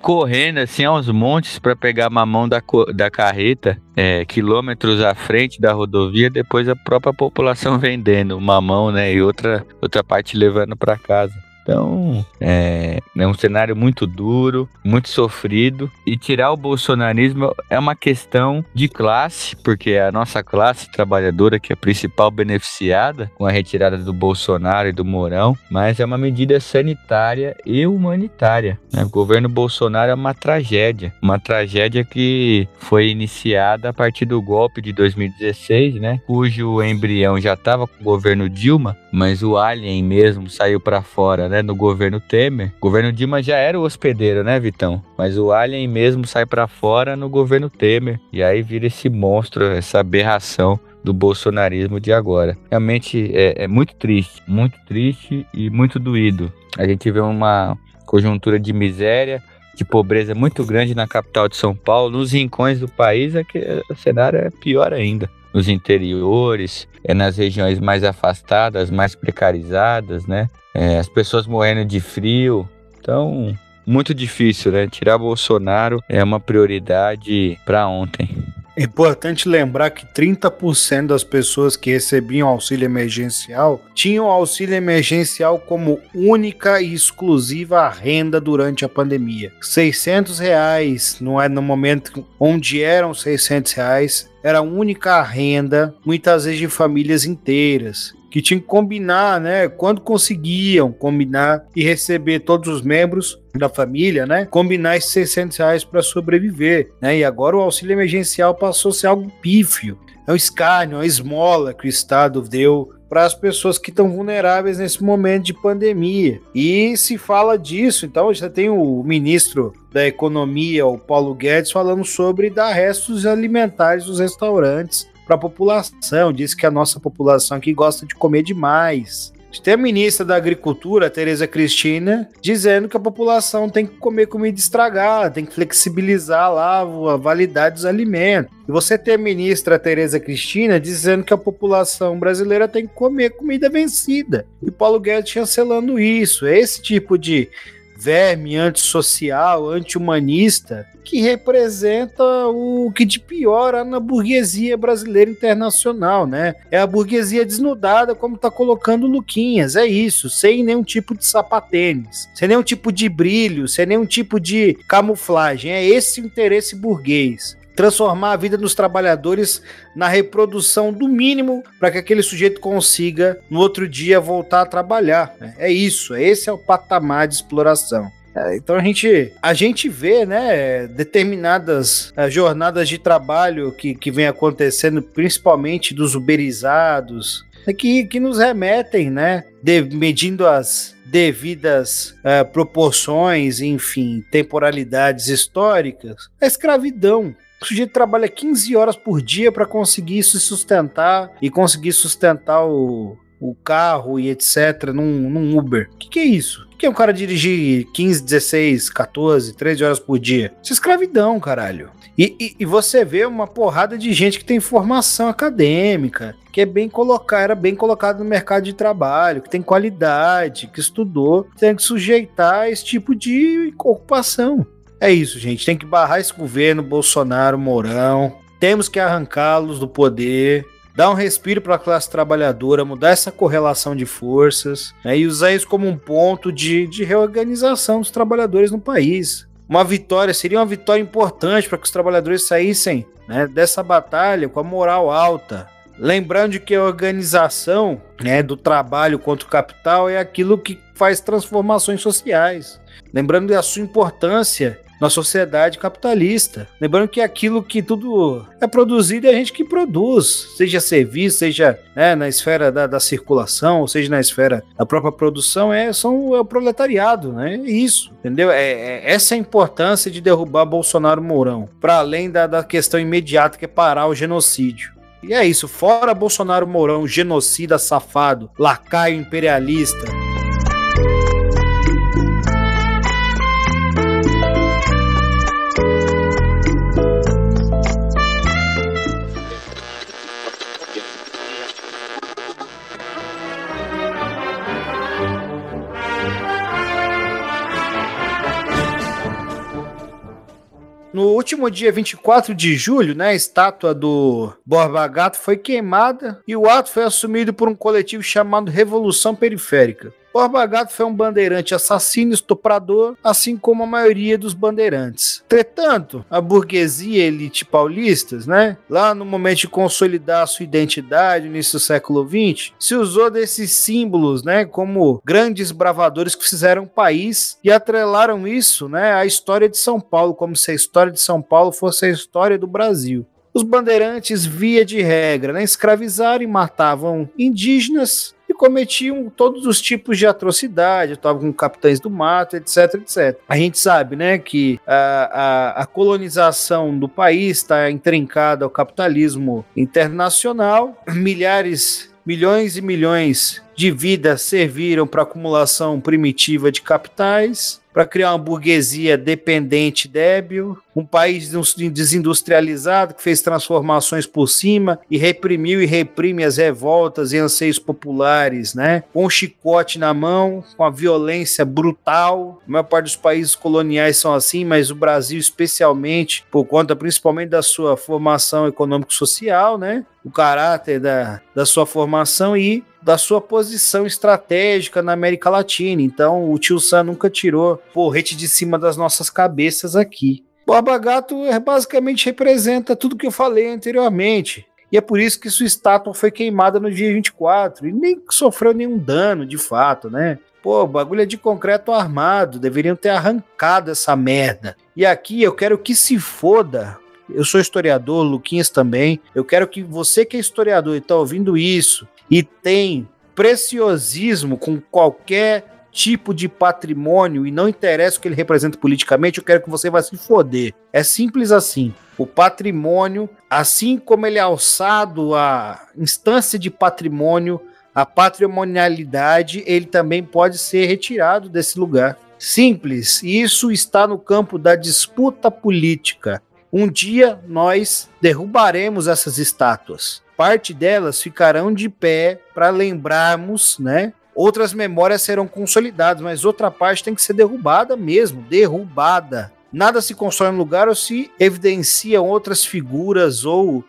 correndo assim aos montes para pegar mamão da, da carreta, é, quilômetros à frente da rodovia, depois a própria população vendendo mamão, né, e outra, outra parte levando para casa. Então, é, é um cenário muito duro, muito sofrido. E tirar o bolsonarismo é uma questão de classe, porque a nossa classe trabalhadora que é a principal beneficiada com a retirada do Bolsonaro e do Mourão, mas é uma medida sanitária e humanitária. Né? O governo Bolsonaro é uma tragédia, uma tragédia que foi iniciada a partir do golpe de 2016, né? cujo embrião já estava com o governo Dilma, mas o alien mesmo saiu para fora né, no governo Temer. O governo Dilma já era o hospedeiro, né, Vitão? Mas o Alien mesmo sai para fora no governo Temer. E aí vira esse monstro, essa aberração do bolsonarismo de agora. Realmente é, é muito triste, muito triste e muito doído. A gente vê uma conjuntura de miséria, de pobreza muito grande na capital de São Paulo, nos rincões do país, é que o cenário é pior ainda. Nos interiores, é nas regiões mais afastadas, mais precarizadas, né? é, as pessoas morrendo de frio. Então, muito difícil, né? Tirar Bolsonaro é uma prioridade para ontem.
É importante lembrar que 30% das pessoas que recebiam auxílio emergencial tinham auxílio emergencial como única e exclusiva renda durante a pandemia. 600 reais não é no momento onde eram 600 reais era a única renda, muitas vezes de famílias inteiras que tinham que combinar, né? Quando conseguiam combinar e receber todos os membros da família, né? Combinar esses 600 reais para sobreviver, né? E agora o auxílio emergencial passou a ser algo pífio. É um escárnio, é uma esmola que o Estado deu para as pessoas que estão vulneráveis nesse momento de pandemia. E se fala disso, então já tem o ministro da Economia, o Paulo Guedes, falando sobre dar restos alimentares dos restaurantes para a população. Diz que a nossa população aqui gosta de comer demais. Tem a ministra da Agricultura, Tereza Cristina, dizendo que a população tem que comer comida estragada, tem que flexibilizar lá a validade dos alimentos. E você tem a ministra Tereza Cristina dizendo que a população brasileira tem que comer comida vencida. E Paulo Guedes chancelando isso. É esse tipo de verme antissocial, anti-humanista, que representa o que de pior há na burguesia brasileira internacional, né? É a burguesia desnudada, como tá colocando Luquinhas, é isso, sem nenhum tipo de sapatênis, sem nenhum tipo de brilho, sem nenhum tipo de camuflagem. É esse o interesse burguês transformar a vida dos trabalhadores na reprodução do mínimo para que aquele sujeito consiga no outro dia voltar a trabalhar. É isso, esse é o patamar de exploração. É, então a gente, a gente vê, né, determinadas uh, jornadas de trabalho que, que vem acontecendo, principalmente dos uberizados, é que, que nos remetem, né, de, medindo as devidas uh, proporções, enfim, temporalidades históricas, a escravidão. O sujeito trabalha 15 horas por dia para conseguir se sustentar e conseguir sustentar o, o carro e etc. num, num Uber. O que, que é isso? O que é um cara dirigir 15, 16, 14, 13 horas por dia? Isso é escravidão, caralho. E, e, e, você vê uma porrada de gente que tem formação acadêmica, que é bem colocada, era bem colocado no mercado de trabalho, que tem qualidade, que estudou, tem que sujeitar a esse tipo de ocupação. É isso, gente. Tem que barrar esse governo, Bolsonaro, Mourão. Temos que arrancá-los do poder, dar um respiro para a classe trabalhadora, mudar essa correlação de forças né, e usar isso como um ponto de, de reorganização dos trabalhadores no país. Uma vitória seria uma vitória importante para que os trabalhadores saíssem né, dessa batalha com a moral alta. Lembrando de que a organização né, do trabalho contra o capital é aquilo que faz transformações sociais. Lembrando da sua importância na sociedade capitalista. Lembrando que aquilo que tudo é produzido é a gente que produz, seja serviço, seja né, na esfera da, da, circulação, ou seja na esfera da própria produção, é, são, é o proletariado, né? É isso, entendeu? É, é essa é a importância de derrubar Bolsonaro Mourão, para além da, da questão imediata que é parar o genocídio. E é isso, fora Bolsonaro Mourão, genocida, safado, lacaio imperialista. No último dia 24 de julho, né, a estátua do Borba Gato foi queimada e o ato foi assumido por um coletivo chamado Revolução Periférica. Borba Gato foi um bandeirante assassino, estuprador, assim como a maioria dos bandeirantes. Entretanto, a burguesia elite paulistas, né, lá no momento de consolidar sua identidade, no início do século XX, se usou desses símbolos, né, como grandes bravadores que fizeram país e atrelaram isso, né, à história de São Paulo, como se a história de São Paulo fosse a história do Brasil. Os bandeirantes, via de regra, né, escravizaram e matavam indígenas cometiam todos os tipos de atrocidade, estavam com capitães do mato, etc, etc. A gente sabe, né, que a, a, a colonização do país está intrincada ao capitalismo internacional, milhares, milhões e milhões de vidas serviram para acumulação primitiva de capitais, para criar uma burguesia dependente débil, um país desindustrializado que fez transformações por cima e reprimiu e reprime as revoltas e anseios populares, né? Com o chicote na mão, com a violência brutal. A maior parte dos países coloniais são assim, mas o Brasil especialmente, por conta principalmente da sua formação econômico-social, né? O caráter da, da sua formação e da sua posição estratégica na América Latina. Então, o tio Sam nunca tirou porrete de cima das nossas cabeças aqui. Borba Gato é, basicamente representa tudo que eu falei anteriormente. E é por isso que sua estátua foi queimada no dia 24 e nem sofreu nenhum dano de fato, né? Pô, bagulho é de concreto armado, deveriam ter arrancado essa merda. E aqui eu quero que se foda. Eu sou historiador, Luquinhas também. Eu quero que você que é historiador e tá ouvindo isso e tem preciosismo com qualquer tipo de patrimônio e não interessa o que ele representa politicamente, eu quero que você vá se foder. É simples assim. O patrimônio, assim como ele é alçado à instância de patrimônio, a patrimonialidade, ele também pode ser retirado desse lugar. Simples. Isso está no campo da disputa política. Um dia nós derrubaremos essas estátuas. Parte delas ficarão de pé para lembrarmos, né, outras memórias serão consolidadas, mas outra parte tem que ser derrubada mesmo, derrubada. Nada se constrói em lugar ou se evidenciam outras figuras ou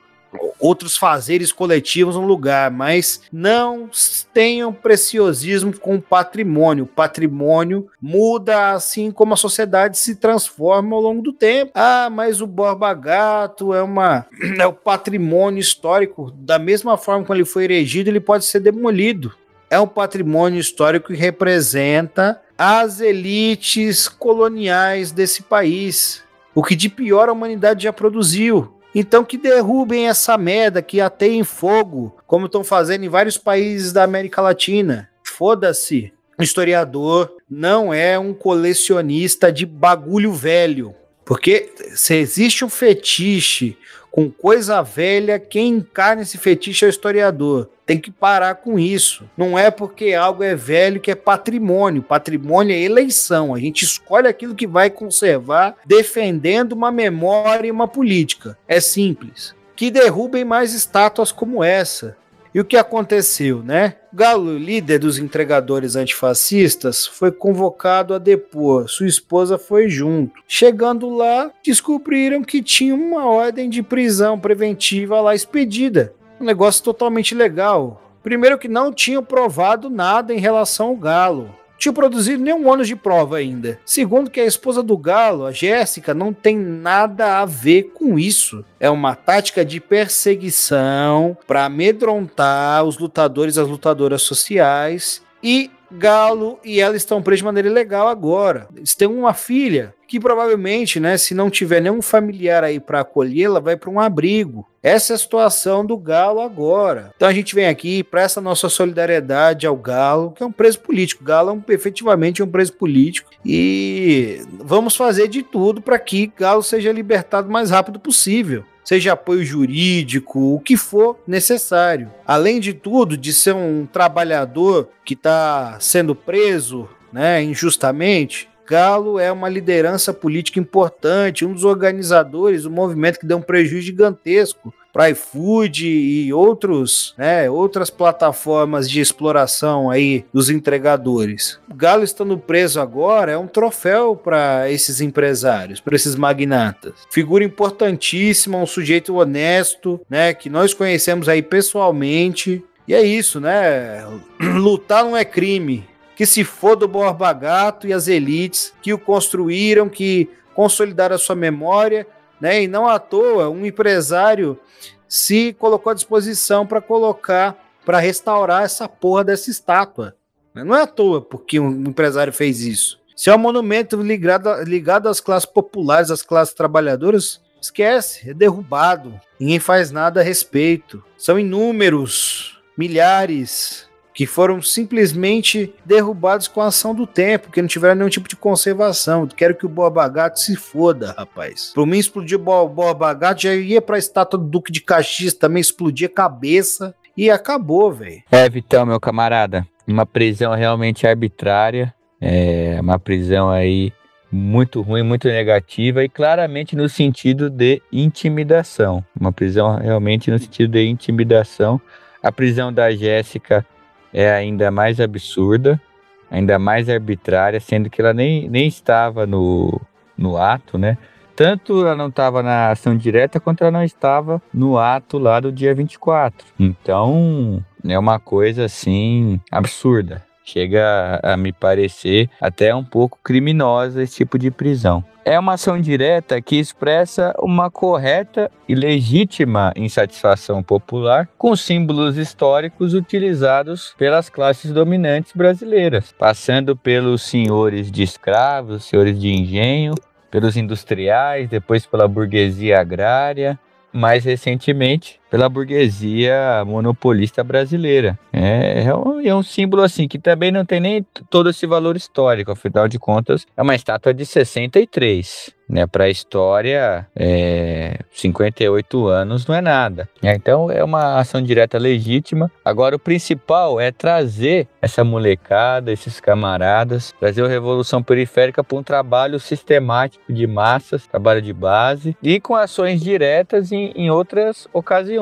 outros fazeres coletivos no lugar, mas não tenham preciosismo com o patrimônio. O patrimônio muda assim como a sociedade se transforma ao longo do tempo. Ah, mas o Borba Gato é uma é o patrimônio histórico. Da mesma forma que ele foi erigido, ele pode ser demolido é um patrimônio histórico que representa as elites coloniais desse país. O que de pior a humanidade já produziu. Então que derrubem essa merda, que ateiem fogo, como estão fazendo em vários países da América Latina. Foda-se. O historiador não é um colecionista de bagulho velho. Porque se existe um fetiche com coisa velha, quem encarna esse fetiche é o historiador. Tem que parar com isso. Não é porque algo é velho que é patrimônio. Patrimônio é eleição. A gente escolhe aquilo que vai conservar, defendendo uma memória e uma política. É simples. Que derrubem mais estátuas como essa. E o que aconteceu, né? Galo, líder dos entregadores antifascistas, foi convocado a depor. Sua esposa foi junto. Chegando lá, descobriram que tinha uma ordem de prisão preventiva lá expedida. um negócio totalmente legal. Primeiro que não tinham provado nada em relação ao Galo. Tinha produzido nenhum ônus de prova ainda. Segundo que a esposa do Galo, a Jéssica, não tem nada a ver com isso. É uma tática de perseguição para amedrontar os lutadores e as lutadoras sociais e Galo e ela estão presos de maneira ilegal agora. Eles têm uma filha que provavelmente, né, se não tiver nenhum familiar aí para acolhê-la, vai para um abrigo. Essa é a situação do Galo agora. Então a gente vem aqui para essa nossa solidariedade ao Galo, que é um preso político. Galo é um, efetivamente um preso político e vamos fazer de tudo para que Galo seja libertado o mais rápido possível seja apoio jurídico, o que for necessário. Além de tudo, de ser um trabalhador que está sendo preso né, injustamente, Galo é uma liderança política importante, um dos organizadores do movimento que deu um prejuízo gigantesco para iFood e outros, né, outras plataformas de exploração aí dos entregadores. O Galo estando preso agora é um troféu para esses empresários, para esses magnatas. Figura importantíssima, um sujeito honesto, né, que nós conhecemos aí pessoalmente. E é isso, né? Lutar não é crime. Que se foda o Borba Gato e as elites que o construíram, que consolidaram a sua memória né? E não à toa, um empresário se colocou à disposição para colocar, para restaurar essa porra dessa estátua. Não é à toa porque um empresário fez isso. Se é um monumento ligado, ligado às classes populares, às classes trabalhadoras, esquece, é derrubado. Ninguém faz nada a respeito. São inúmeros, milhares que foram simplesmente derrubados com a ação do tempo, que não tiveram nenhum tipo de conservação. Quero que o Borba Gato se foda, rapaz. Por mim, explodir o Borba Gato já ia pra estátua do Duque de Caxias também, explodir a cabeça e acabou, velho.
É, Vitão, meu camarada, uma prisão realmente arbitrária, é uma prisão aí muito ruim, muito negativa e claramente no sentido de intimidação. Uma prisão realmente no sentido de intimidação. A prisão da Jéssica é ainda mais absurda, ainda mais arbitrária, sendo que ela nem, nem estava no, no ato, né? Tanto ela não estava na ação direta, quanto ela não estava no ato lá do dia 24. Então, é uma coisa assim absurda. Chega a, me parecer até um pouco criminosa esse tipo de prisão. É uma ação direta que expressa uma correta e legítima insatisfação popular com símbolos históricos utilizados pelas classes dominantes brasileiras, passando pelos senhores de escravos, senhores de engenho, pelos industriais, depois pela burguesia agrária, mais recentemente pela burguesia monopolista brasileira. É, é, um, é um símbolo assim que também não tem nem todo esse valor histórico, afinal de contas, é uma estátua de 63 né, para a história, é, 58 anos não é nada. É, então é uma ação direta legítima. Agora o principal é trazer essa molecada, esses camaradas, trazer a Revolução Periférica para um trabalho sistemático de massas, trabalho de base e com ações diretas em, em outras ocasiões.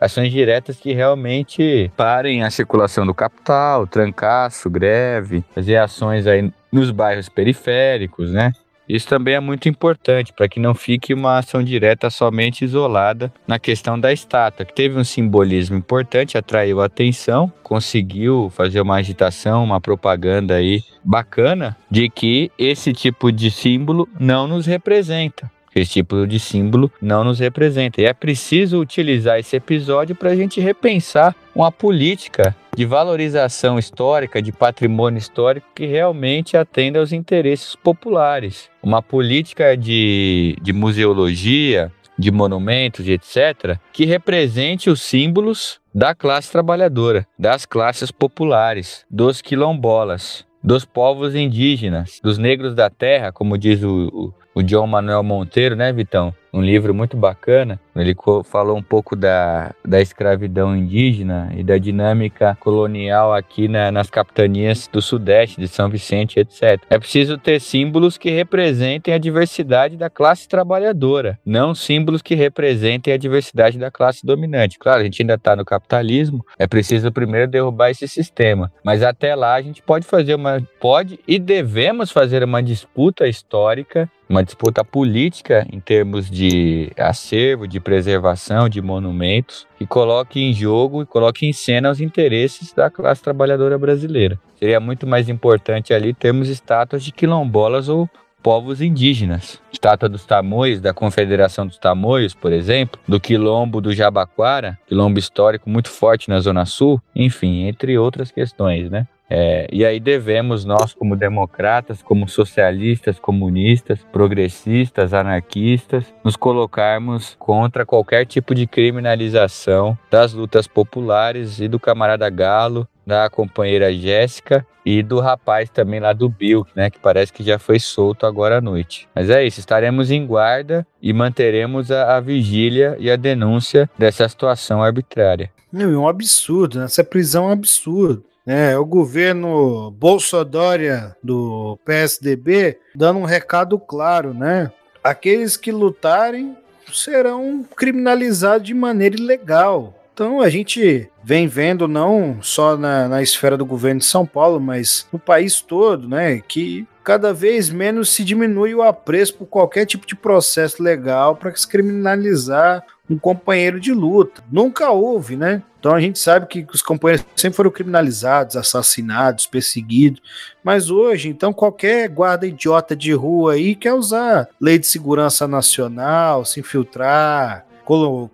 Ações diretas que realmente parem a circulação do capital, trancaço, greve, fazer ações aí nos bairros periféricos, né? Isso também é muito importante para que não fique uma ação direta somente isolada na questão da estátua, que teve um simbolismo importante, atraiu atenção, conseguiu fazer uma agitação, uma propaganda aí bacana de que esse tipo de símbolo não nos representa. Esse tipo de símbolo não nos representa. E é preciso utilizar esse episódio para a gente repensar uma política de valorização histórica, de patrimônio histórico que realmente atenda aos interesses populares. Uma política de, de museologia, de monumentos, etc., que represente os símbolos da classe trabalhadora, das classes populares, dos quilombolas, dos povos indígenas, dos negros da terra, como diz o, o John Manuel Monteiro, né, Vitão? Um livro muito bacana. Ele falou um pouco da, da escravidão indígena e da dinâmica colonial aqui na, nas capitanias do Sudeste, de São Vicente, etc. É preciso ter símbolos que representem a diversidade da classe trabalhadora, não símbolos que representem a diversidade da classe dominante. Claro, a gente ainda está no capitalismo, é preciso primeiro derrubar esse sistema. Mas até lá a gente pode fazer uma. pode e devemos fazer uma disputa histórica uma disputa política em termos de acervo, de preservação de monumentos, que coloque em jogo e coloque em cena os interesses da classe trabalhadora brasileira. Seria muito mais importante ali termos estátuas de quilombolas ou povos indígenas. Estátua dos Tamoios, da Confederação dos Tamoios, por exemplo, do Quilombo do Jabaquara, quilombo histórico muito forte na Zona Sul, enfim, entre outras questões, né? É, e aí devemos nós, como democratas, como socialistas, comunistas, progressistas, anarquistas, nos colocarmos contra qualquer tipo de criminalização das lutas populares e do camarada Galo, da companheira Jéssica e do rapaz também lá do Bill, né, que parece que já foi solto agora à noite. Mas é isso, estaremos em guarda e manteremos a, a vigília e a denúncia dessa situação arbitrária.
Não, é um absurdo, né? essa prisão é um absurdo. É, o governo Bolsonaro do PSDB dando um recado claro, né? Aqueles que lutarem serão criminalizados de maneira ilegal. Então a gente vem vendo não só na, na esfera do governo de São Paulo, mas no país todo, né? Que cada vez menos se diminui o apreço por qualquer tipo de processo legal para criminalizar um companheiro de luta. Nunca houve, né? Então a gente sabe que os companheiros sempre foram criminalizados, assassinados, perseguidos. Mas hoje, então, qualquer guarda idiota de rua aí quer usar lei de segurança nacional, se infiltrar,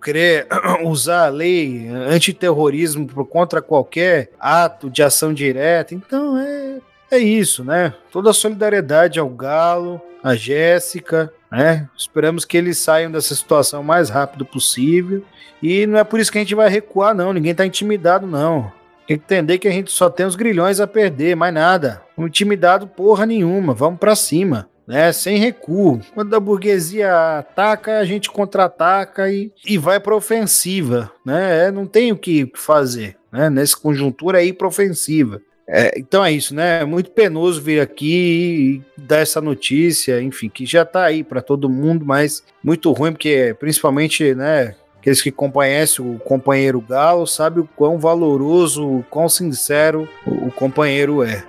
querer usar a lei antiterrorismo contra qualquer ato de ação direta. Então é, é isso, né? Toda a solidariedade ao Galo, a Jéssica, né? Esperamos que eles saiam dessa situação o mais rápido possível. E não é por isso que a gente vai recuar, não. Ninguém tá intimidado, não. Tem que entender que a gente só tem os grilhões a perder, mais nada. Intimidado porra nenhuma. Vamos para cima. Né, sem recuo. Quando a burguesia ataca, a gente contra-ataca e, e vai para ofensiva. Né? É, não tem o que fazer. Né? Nessa conjuntura aí para ofensiva. É, então é isso, né? É muito penoso vir aqui e dar essa notícia, enfim, que já tá aí para todo mundo, mas muito ruim, porque principalmente, né, aqueles que conhecem o companheiro Galo sabem o quão valoroso, o quão sincero o companheiro é.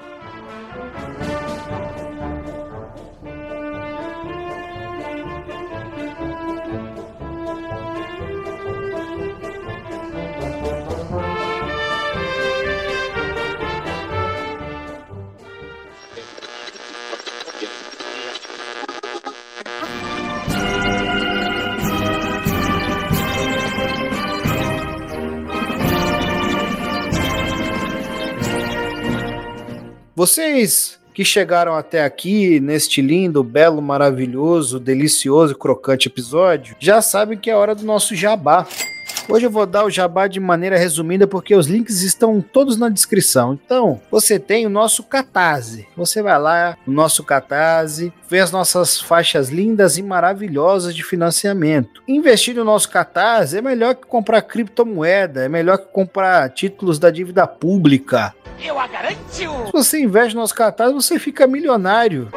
Vocês que chegaram até aqui neste lindo, belo, maravilhoso, delicioso, crocante episódio, já sabem que é hora do nosso jabá. Hoje eu vou dar o jabá de maneira resumida porque os links estão todos na descrição. Então, você tem o nosso Catarse. Você vai lá no nosso Catarse, vê as nossas faixas lindas e maravilhosas de financiamento. Investir no nosso Catarse é melhor que comprar criptomoeda, é melhor que comprar títulos da dívida pública.
Eu a garanto!
Se você investe no nosso Catarse, você fica milionário.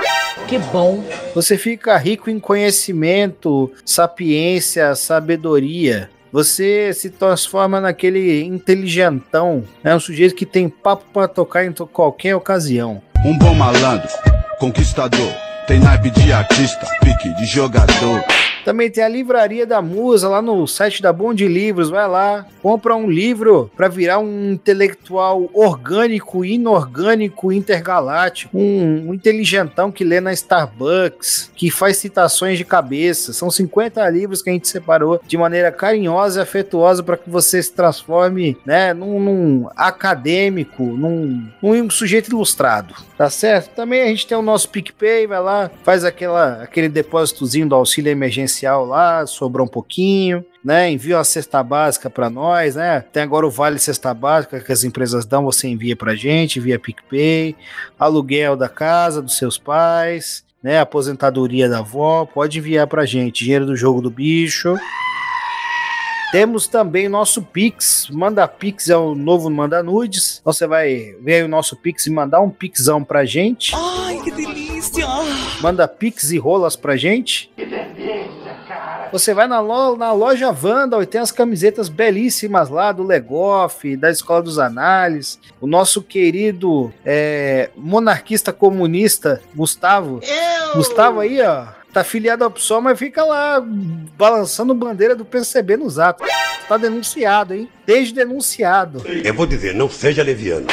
Que bom!
Você fica rico em conhecimento, sapiência, sabedoria. Você se transforma naquele inteligentão, né? um sujeito que tem papo para tocar em qualquer ocasião.
Um bom malandro, conquistador, tem naipe de artista, pique de jogador.
Também tem a livraria da Musa lá no site da Bom de Livros. Vai lá, compra um livro para virar um intelectual orgânico, inorgânico, intergaláctico. Um, um, inteligentão que lê na Starbucks, que faz citações de cabeça. São 50 livros que a gente separou de maneira carinhosa e afetuosa para que você se transforme né, num, num acadêmico, num, num sujeito ilustrado. Tá certo? Também a gente tem o nosso PicPay, vai lá, faz aquela, aquele depósitozinho do auxílio emergencial lá, sobrou um pouquinho, né? Envia uma cesta básica para nós, né? Tem agora o Vale Cesta Básica que as empresas dão, você envia pra gente via PicPay, aluguel da casa dos seus pais, né? Aposentadoria da avó, pode enviar pra gente, dinheiro do jogo do bicho. Temos também nosso Pix. Manda Pix é o novo Manda Nudes. Então você vai ver o nosso Pix e mandar um Pixão pra gente.
Ai, que delícia!
Manda Pix e rolas pra gente. Que delícia! Você vai na, lo na loja Vandal e tem as camisetas belíssimas lá do Legoff, da Escola dos Análises. O nosso querido é, monarquista comunista, Gustavo.
Eu!
Gustavo aí, ó. tá filiado ao PSOL, mas fica lá balançando bandeira do PCB nos atos. Tá denunciado, hein? Desde denunciado.
Eu vou dizer, não seja leviano.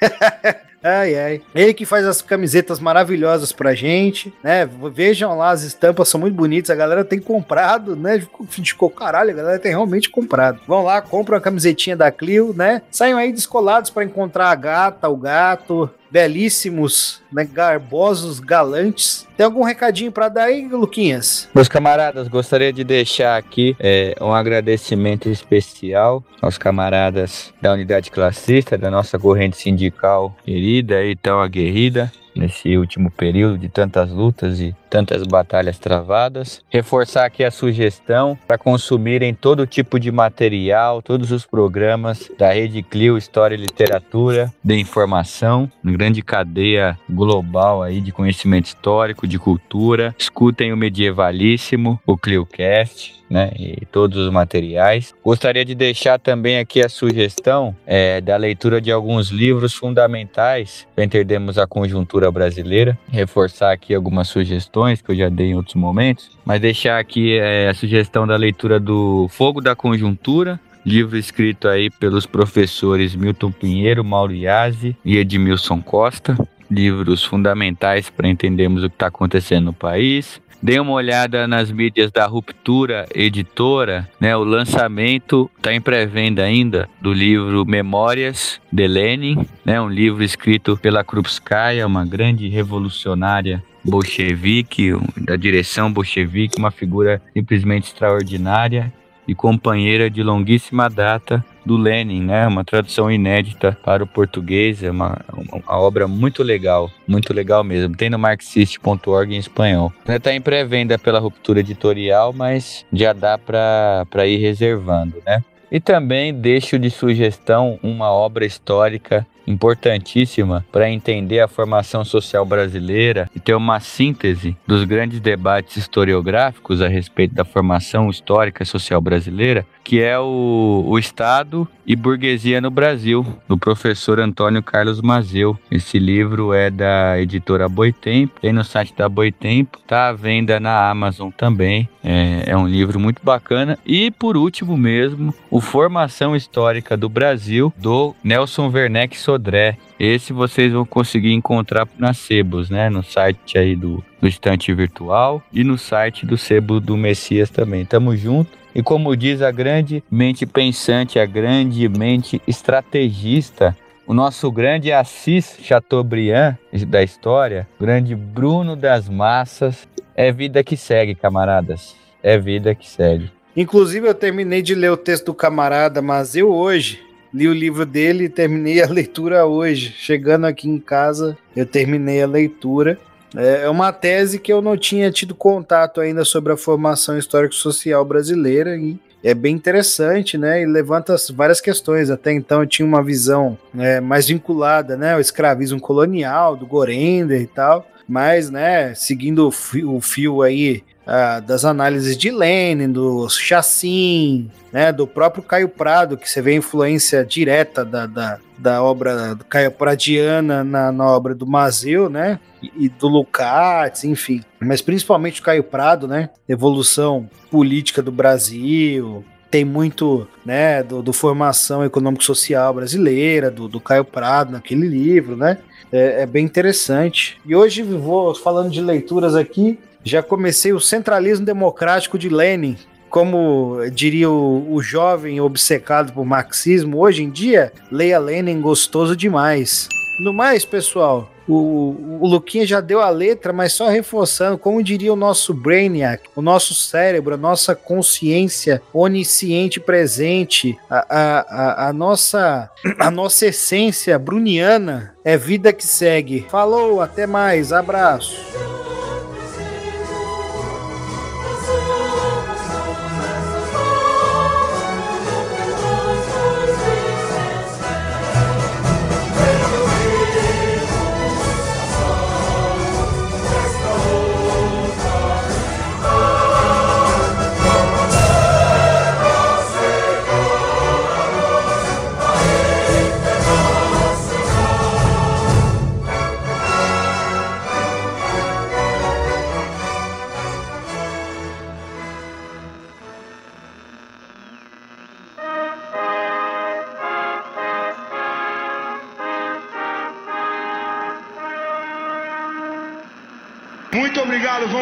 Ai, ai. Ele que faz as camisetas maravilhosas pra gente, né? Vejam lá, as estampas são muito bonitas. A galera tem comprado, né? Ficou caralho, a galera tem realmente comprado. Vão lá, compram a camisetinha da Clio, né? Saiam aí descolados para encontrar a gata, o gato, belíssimos, né, garbosos, galantes. Tem algum recadinho para dar aí, Luquinhas?
Meus camaradas, gostaria de deixar aqui é, um agradecimento especial aos camaradas da unidade classista, da nossa corrente sindical querida e tão aguerrida, nesse último período de tantas lutas e tantas batalhas travadas. Reforçar aqui a sugestão para consumirem todo tipo de material, todos os programas da Rede Clio História e Literatura, de informação, uma grande cadeia global aí de conhecimento histórico, de cultura. Escutem o Medievalíssimo, o ClioCast, né, e todos os materiais. Gostaria de deixar também aqui a sugestão é, da leitura de alguns livros fundamentais para entendermos a conjuntura brasileira, reforçar aqui algumas sugestões que eu já dei em outros momentos, mas deixar aqui é, a sugestão da leitura do Fogo da Conjuntura, livro escrito aí pelos professores Milton Pinheiro, Mauro Iazzi e Edmilson Costa, livros fundamentais para entendermos o que está acontecendo no país. Dê uma olhada nas mídias da Ruptura Editora, né? O lançamento está em pré-venda ainda do livro Memórias de Lenin, né? Um livro escrito pela Krupskaya, uma grande revolucionária bolchevique, da direção bolchevique, uma figura simplesmente extraordinária e companheira de longuíssima data do Lenin, né? Uma tradução inédita para o português, é uma, uma, obra muito legal, muito legal mesmo. Tem no marxist.org em espanhol. Está em pré-venda pela Ruptura Editorial, mas já dá para ir reservando, né? E também deixo de sugestão uma obra histórica importantíssima para entender a formação social brasileira e ter uma síntese dos grandes debates historiográficos a respeito da formação histórica e social brasileira, que é o, o Estado e Burguesia no Brasil, do professor Antônio Carlos Mazeu. Esse livro é da editora Boitempo, tem no site da Boitempo, está à venda na Amazon também. É, é um livro muito bacana. E por último mesmo, o Formação Histórica do Brasil, do Nelson Werneck Sodré. Esse vocês vão conseguir encontrar nas Sebos, né? No site aí do, do Estante Virtual e no site do Sebo do Messias também. Tamo junto. E como diz a grande mente pensante, a grande mente estrategista, o nosso grande Assis Chateaubriand da história, grande Bruno das massas, é vida que segue, camaradas. É vida que segue.
Inclusive, eu terminei de ler o texto do camarada, mas eu hoje li o livro dele e terminei a leitura hoje. Chegando aqui em casa, eu terminei a leitura. É uma tese que eu não tinha tido contato ainda sobre a formação histórico-social brasileira e é bem interessante, né? E levanta várias questões. Até então eu tinha uma visão né, mais vinculada, né, ao escravismo colonial do Gorender e tal. Mas, né, seguindo o fio, o fio aí ah, das análises de Lenin, do Chassin, né, do próprio Caio Prado, que você vê a influência direta da, da, da obra do Caio Pradiana na, na obra do Mazeu, né, e, e do Lukács, enfim. Mas principalmente o Caio Prado, né, evolução política do Brasil, tem muito né, do, do formação econômico-social brasileira, do, do Caio Prado naquele livro, né? É, é, bem interessante. E hoje vou falando de leituras aqui. Já comecei o Centralismo Democrático de Lenin, como diria o, o, jovem obcecado por marxismo, hoje em dia, leia Lenin gostoso demais. No mais, pessoal, o, o Luquinha já deu a letra, mas só reforçando, como diria o nosso Brainiac, o nosso cérebro, a nossa consciência onisciente presente, a, a, a, a nossa, a nossa essência bruniana é vida que segue. Falou, até mais, abraço.